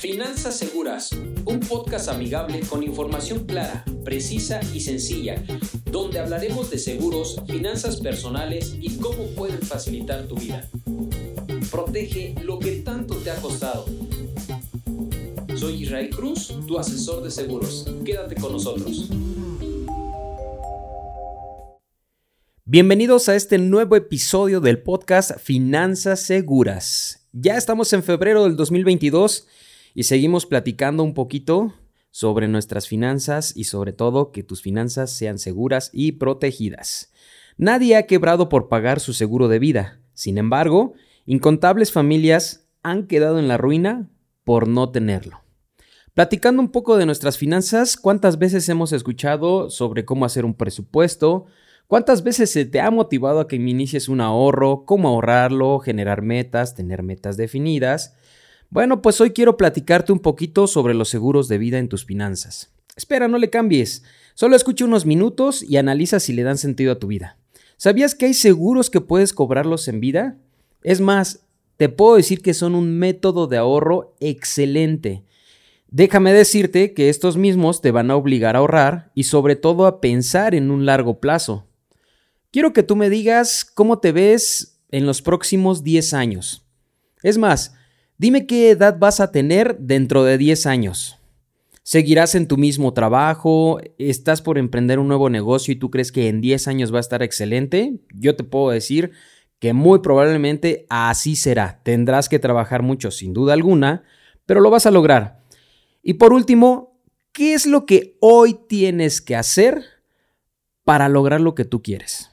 Finanzas Seguras, un podcast amigable con información clara, precisa y sencilla, donde hablaremos de seguros, finanzas personales y cómo pueden facilitar tu vida. Protege lo que tanto te ha costado. Soy Israel Cruz, tu asesor de seguros. Quédate con nosotros. Bienvenidos a este nuevo episodio del podcast Finanzas Seguras. Ya estamos en febrero del 2022 y seguimos platicando un poquito sobre nuestras finanzas y sobre todo que tus finanzas sean seguras y protegidas. Nadie ha quebrado por pagar su seguro de vida. Sin embargo, incontables familias han quedado en la ruina por no tenerlo. Platicando un poco de nuestras finanzas, ¿cuántas veces hemos escuchado sobre cómo hacer un presupuesto? ¿Cuántas veces se te ha motivado a que inicies un ahorro? ¿Cómo ahorrarlo? Generar metas, tener metas definidas. Bueno, pues hoy quiero platicarte un poquito sobre los seguros de vida en tus finanzas. Espera, no le cambies. Solo escucha unos minutos y analiza si le dan sentido a tu vida. ¿Sabías que hay seguros que puedes cobrarlos en vida? Es más, te puedo decir que son un método de ahorro excelente. Déjame decirte que estos mismos te van a obligar a ahorrar y sobre todo a pensar en un largo plazo. Quiero que tú me digas cómo te ves en los próximos 10 años. Es más, Dime qué edad vas a tener dentro de 10 años. ¿Seguirás en tu mismo trabajo? ¿Estás por emprender un nuevo negocio y tú crees que en 10 años va a estar excelente? Yo te puedo decir que muy probablemente así será. Tendrás que trabajar mucho, sin duda alguna, pero lo vas a lograr. Y por último, ¿qué es lo que hoy tienes que hacer para lograr lo que tú quieres?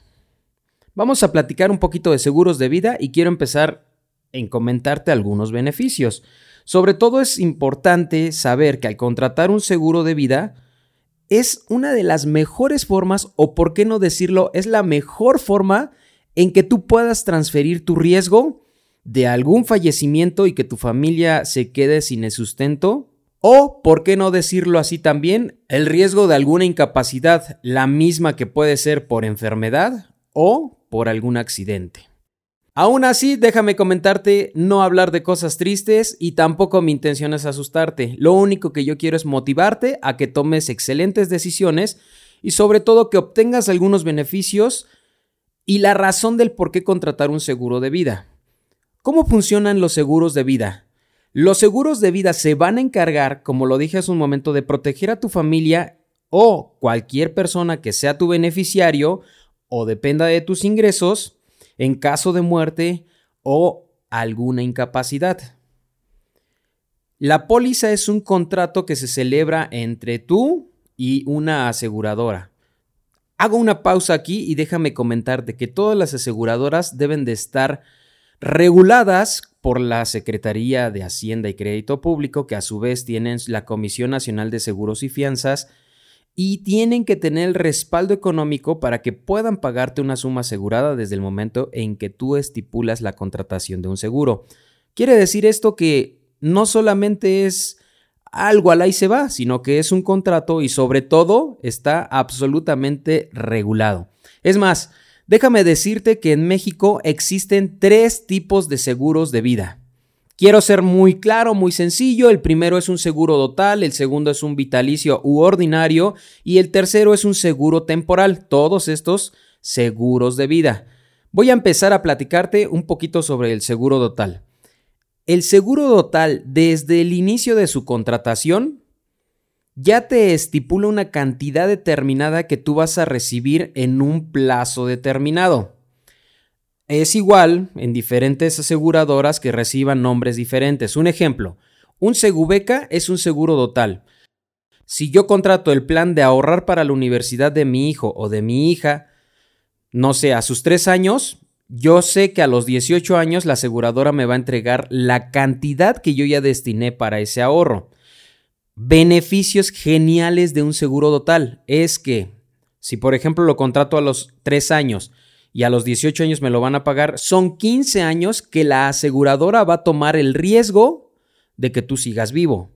Vamos a platicar un poquito de seguros de vida y quiero empezar en comentarte algunos beneficios. Sobre todo es importante saber que al contratar un seguro de vida es una de las mejores formas, o por qué no decirlo, es la mejor forma en que tú puedas transferir tu riesgo de algún fallecimiento y que tu familia se quede sin el sustento. O, por qué no decirlo así también, el riesgo de alguna incapacidad, la misma que puede ser por enfermedad o por algún accidente. Aún así, déjame comentarte, no hablar de cosas tristes y tampoco mi intención es asustarte. Lo único que yo quiero es motivarte a que tomes excelentes decisiones y sobre todo que obtengas algunos beneficios y la razón del por qué contratar un seguro de vida. ¿Cómo funcionan los seguros de vida? Los seguros de vida se van a encargar, como lo dije hace un momento, de proteger a tu familia o cualquier persona que sea tu beneficiario o dependa de tus ingresos en caso de muerte o alguna incapacidad. La póliza es un contrato que se celebra entre tú y una aseguradora. Hago una pausa aquí y déjame comentarte que todas las aseguradoras deben de estar reguladas por la Secretaría de Hacienda y Crédito Público, que a su vez tienen la Comisión Nacional de Seguros y Fianzas, y tienen que tener el respaldo económico para que puedan pagarte una suma asegurada desde el momento en que tú estipulas la contratación de un seguro. Quiere decir esto que no solamente es algo al ahí se va, sino que es un contrato y sobre todo está absolutamente regulado. Es más, déjame decirte que en México existen tres tipos de seguros de vida. Quiero ser muy claro, muy sencillo. El primero es un seguro total, el segundo es un vitalicio u ordinario y el tercero es un seguro temporal. Todos estos seguros de vida. Voy a empezar a platicarte un poquito sobre el seguro total. El seguro total, desde el inicio de su contratación, ya te estipula una cantidad determinada que tú vas a recibir en un plazo determinado. Es igual en diferentes aseguradoras que reciban nombres diferentes. Un ejemplo, un Segubeca es un seguro total. Si yo contrato el plan de ahorrar para la universidad de mi hijo o de mi hija, no sé, a sus tres años, yo sé que a los 18 años la aseguradora me va a entregar la cantidad que yo ya destiné para ese ahorro. Beneficios geniales de un seguro total es que, si por ejemplo lo contrato a los tres años, y a los 18 años me lo van a pagar, son 15 años que la aseguradora va a tomar el riesgo de que tú sigas vivo.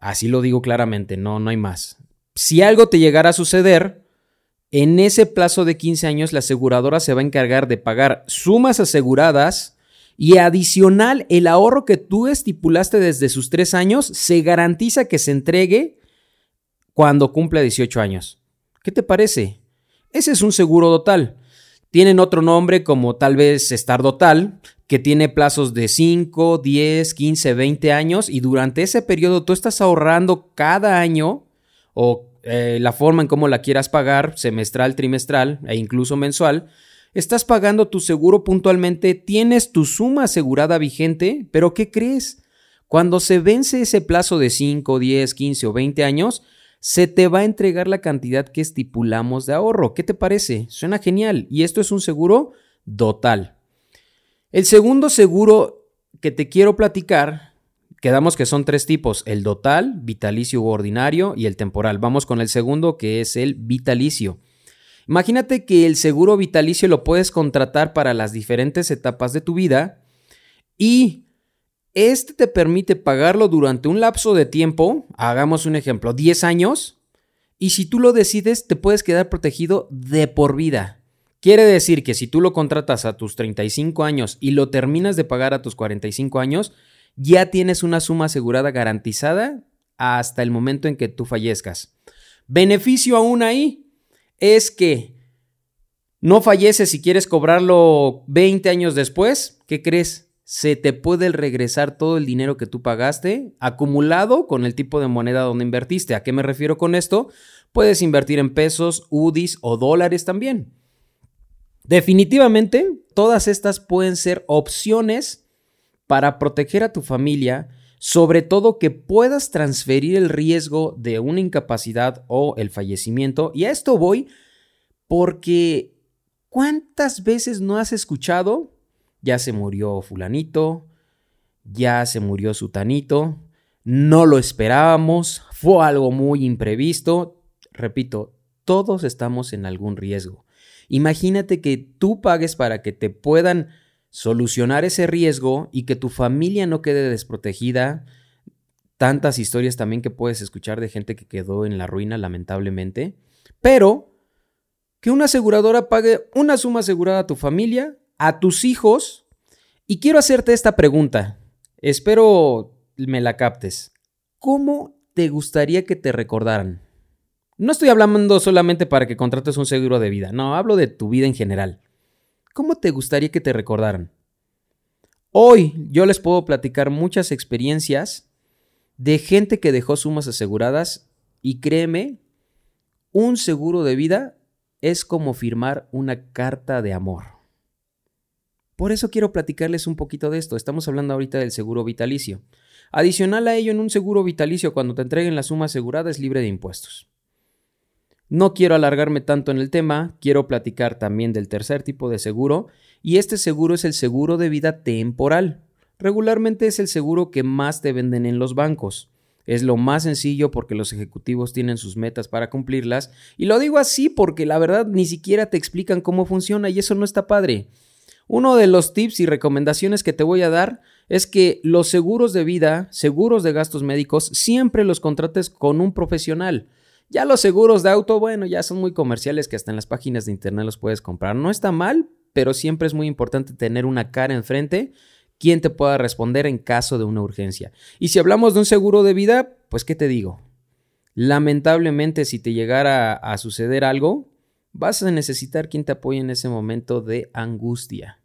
Así lo digo claramente, no, no hay más. Si algo te llegara a suceder, en ese plazo de 15 años la aseguradora se va a encargar de pagar sumas aseguradas Y adicional, el ahorro que tú estipulaste desde sus tres años se garantiza que se entregue cuando cumpla 18 años. ¿Qué te parece? Ese es un seguro total. Tienen otro nombre como tal vez estar total, que tiene plazos de 5, 10, 15, 20 años y durante ese periodo tú estás ahorrando cada año o eh, la forma en cómo la quieras pagar, semestral, trimestral e incluso mensual, estás pagando tu seguro puntualmente, tienes tu suma asegurada vigente, pero ¿qué crees? Cuando se vence ese plazo de 5, 10, 15 o 20 años, se te va a entregar la cantidad que estipulamos de ahorro. ¿Qué te parece? Suena genial. Y esto es un seguro total. El segundo seguro que te quiero platicar, quedamos que son tres tipos, el total, vitalicio u ordinario y el temporal. Vamos con el segundo que es el vitalicio. Imagínate que el seguro vitalicio lo puedes contratar para las diferentes etapas de tu vida y este te permite pagarlo durante un lapso de tiempo, hagamos un ejemplo, 10 años, y si tú lo decides te puedes quedar protegido de por vida. Quiere decir que si tú lo contratas a tus 35 años y lo terminas de pagar a tus 45 años, ya tienes una suma asegurada garantizada hasta el momento en que tú fallezcas. Beneficio aún ahí es que no falleces si quieres cobrarlo 20 años después. ¿Qué crees? Se te puede regresar todo el dinero que tú pagaste acumulado con el tipo de moneda donde invertiste. ¿A qué me refiero con esto? Puedes invertir en pesos, UDIs o dólares también. Definitivamente, todas estas pueden ser opciones para proteger a tu familia, sobre todo que puedas transferir el riesgo de una incapacidad o el fallecimiento. Y a esto voy porque ¿cuántas veces no has escuchado? Ya se murió fulanito, ya se murió sutanito, no lo esperábamos, fue algo muy imprevisto. Repito, todos estamos en algún riesgo. Imagínate que tú pagues para que te puedan solucionar ese riesgo y que tu familia no quede desprotegida. Tantas historias también que puedes escuchar de gente que quedó en la ruina, lamentablemente. Pero que una aseguradora pague una suma asegurada a tu familia, a tus hijos. Y quiero hacerte esta pregunta. Espero me la captes. ¿Cómo te gustaría que te recordaran? No estoy hablando solamente para que contrates un seguro de vida, no, hablo de tu vida en general. ¿Cómo te gustaría que te recordaran? Hoy yo les puedo platicar muchas experiencias de gente que dejó sumas aseguradas y créeme, un seguro de vida es como firmar una carta de amor. Por eso quiero platicarles un poquito de esto. Estamos hablando ahorita del seguro vitalicio. Adicional a ello, en un seguro vitalicio, cuando te entreguen la suma asegurada es libre de impuestos. No quiero alargarme tanto en el tema, quiero platicar también del tercer tipo de seguro, y este seguro es el seguro de vida temporal. Regularmente es el seguro que más te venden en los bancos. Es lo más sencillo porque los ejecutivos tienen sus metas para cumplirlas, y lo digo así porque la verdad ni siquiera te explican cómo funciona y eso no está padre. Uno de los tips y recomendaciones que te voy a dar es que los seguros de vida, seguros de gastos médicos, siempre los contrates con un profesional. Ya los seguros de auto, bueno, ya son muy comerciales que hasta en las páginas de internet los puedes comprar. No está mal, pero siempre es muy importante tener una cara enfrente quien te pueda responder en caso de una urgencia. Y si hablamos de un seguro de vida, pues ¿qué te digo? Lamentablemente si te llegara a suceder algo, vas a necesitar quien te apoye en ese momento de angustia.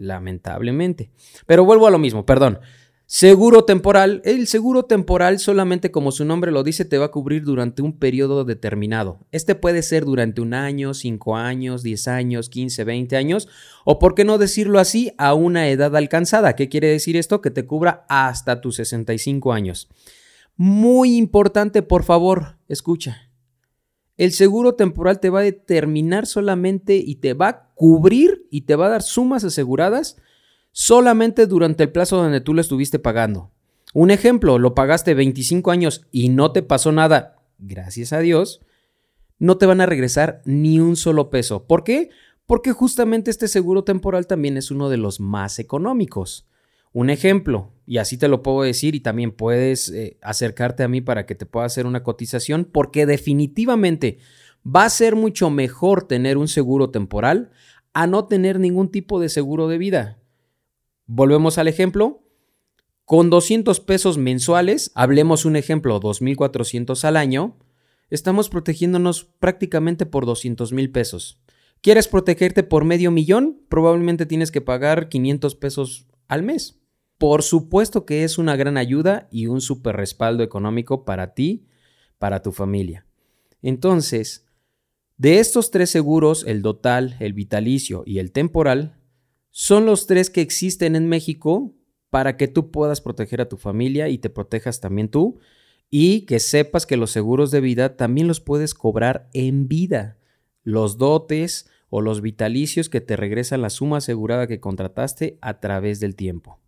Lamentablemente. Pero vuelvo a lo mismo, perdón. Seguro temporal. El seguro temporal solamente como su nombre lo dice te va a cubrir durante un periodo determinado. Este puede ser durante un año, cinco años, diez años, quince, veinte años o por qué no decirlo así a una edad alcanzada. ¿Qué quiere decir esto? Que te cubra hasta tus 65 años. Muy importante, por favor, escucha. El seguro temporal te va a determinar solamente y te va a cubrir y te va a dar sumas aseguradas solamente durante el plazo donde tú lo estuviste pagando. Un ejemplo, lo pagaste 25 años y no te pasó nada, gracias a Dios, no te van a regresar ni un solo peso. ¿Por qué? Porque justamente este seguro temporal también es uno de los más económicos. Un ejemplo, y así te lo puedo decir y también puedes eh, acercarte a mí para que te pueda hacer una cotización, porque definitivamente va a ser mucho mejor tener un seguro temporal a no tener ningún tipo de seguro de vida. Volvemos al ejemplo. Con 200 pesos mensuales, hablemos un ejemplo, 2.400 al año, estamos protegiéndonos prácticamente por 200 mil pesos. ¿Quieres protegerte por medio millón? Probablemente tienes que pagar 500 pesos al mes. Por supuesto que es una gran ayuda y un super respaldo económico para ti, para tu familia. Entonces, de estos tres seguros, el total, el vitalicio y el temporal, son los tres que existen en México para que tú puedas proteger a tu familia y te protejas también tú y que sepas que los seguros de vida también los puedes cobrar en vida. Los dotes o los vitalicios que te regresan la suma asegurada que contrataste a través del tiempo.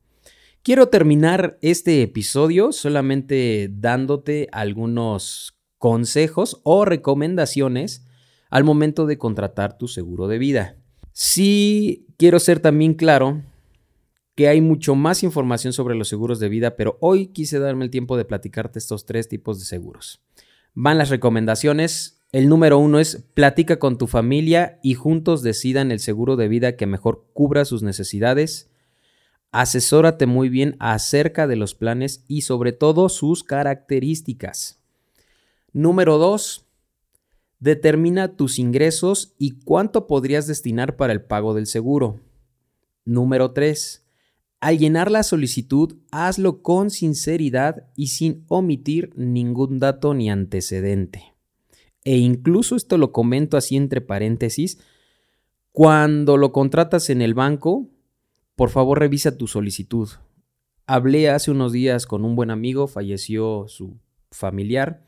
Quiero terminar este episodio solamente dándote algunos consejos o recomendaciones al momento de contratar tu seguro de vida. Sí quiero ser también claro que hay mucho más información sobre los seguros de vida, pero hoy quise darme el tiempo de platicarte estos tres tipos de seguros. Van las recomendaciones. El número uno es platica con tu familia y juntos decidan el seguro de vida que mejor cubra sus necesidades Asesórate muy bien acerca de los planes y sobre todo sus características. Número 2. Determina tus ingresos y cuánto podrías destinar para el pago del seguro. Número 3. Al llenar la solicitud, hazlo con sinceridad y sin omitir ningún dato ni antecedente. E incluso esto lo comento así entre paréntesis, cuando lo contratas en el banco, por favor revisa tu solicitud. Hablé hace unos días con un buen amigo, falleció su familiar.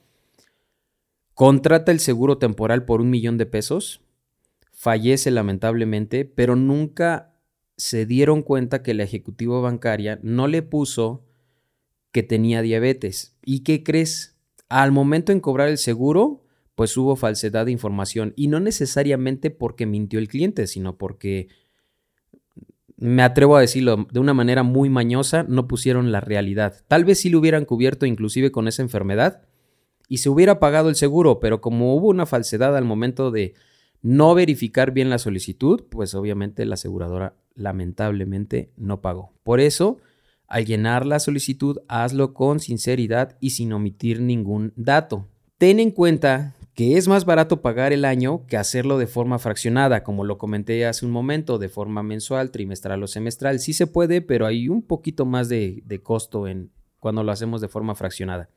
Contrata el seguro temporal por un millón de pesos. Fallece lamentablemente, pero nunca se dieron cuenta que la ejecutiva bancaria no le puso que tenía diabetes. ¿Y qué crees? Al momento en cobrar el seguro, pues hubo falsedad de información. Y no necesariamente porque mintió el cliente, sino porque me atrevo a decirlo de una manera muy mañosa, no pusieron la realidad. Tal vez sí lo hubieran cubierto inclusive con esa enfermedad y se hubiera pagado el seguro, pero como hubo una falsedad al momento de no verificar bien la solicitud, pues obviamente la aseguradora lamentablemente no pagó. Por eso, al llenar la solicitud, hazlo con sinceridad y sin omitir ningún dato. Ten en cuenta que es más barato pagar el año que hacerlo de forma fraccionada, como lo comenté hace un momento, de forma mensual, trimestral o semestral. Sí se puede, pero hay un poquito más de, costo en, cuando lo hacemos de forma fraccionada.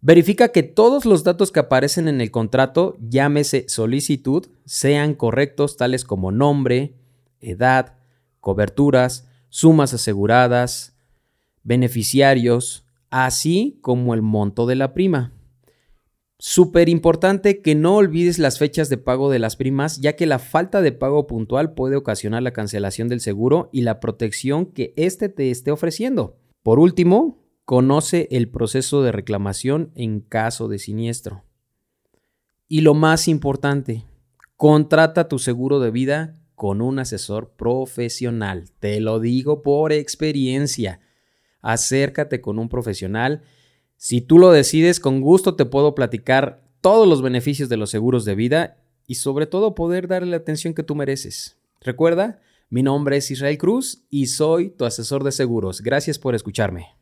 Verifica que todos los datos que aparecen en el contrato, llámese solicitud, sean correctos, tales como nombre, edad, coberturas, sumas aseguradas, beneficiarios, así como el monto de la prima. Súper importante que no olvides las fechas de pago de las primas, ya que la falta de pago puntual puede ocasionar la cancelación del seguro y la protección que éste te esté ofreciendo. Por último, conoce el proceso de reclamación en caso de siniestro. Y lo más importante, contrata tu seguro de vida con un asesor profesional. Te lo digo por experiencia. Acércate con un profesional si tú lo decides, con gusto te puedo platicar todos los beneficios de los seguros de vida y sobre todo poder darle la atención que tú mereces. Recuerda, mi nombre es Israel Cruz y soy tu asesor de seguros. Gracias por escucharme.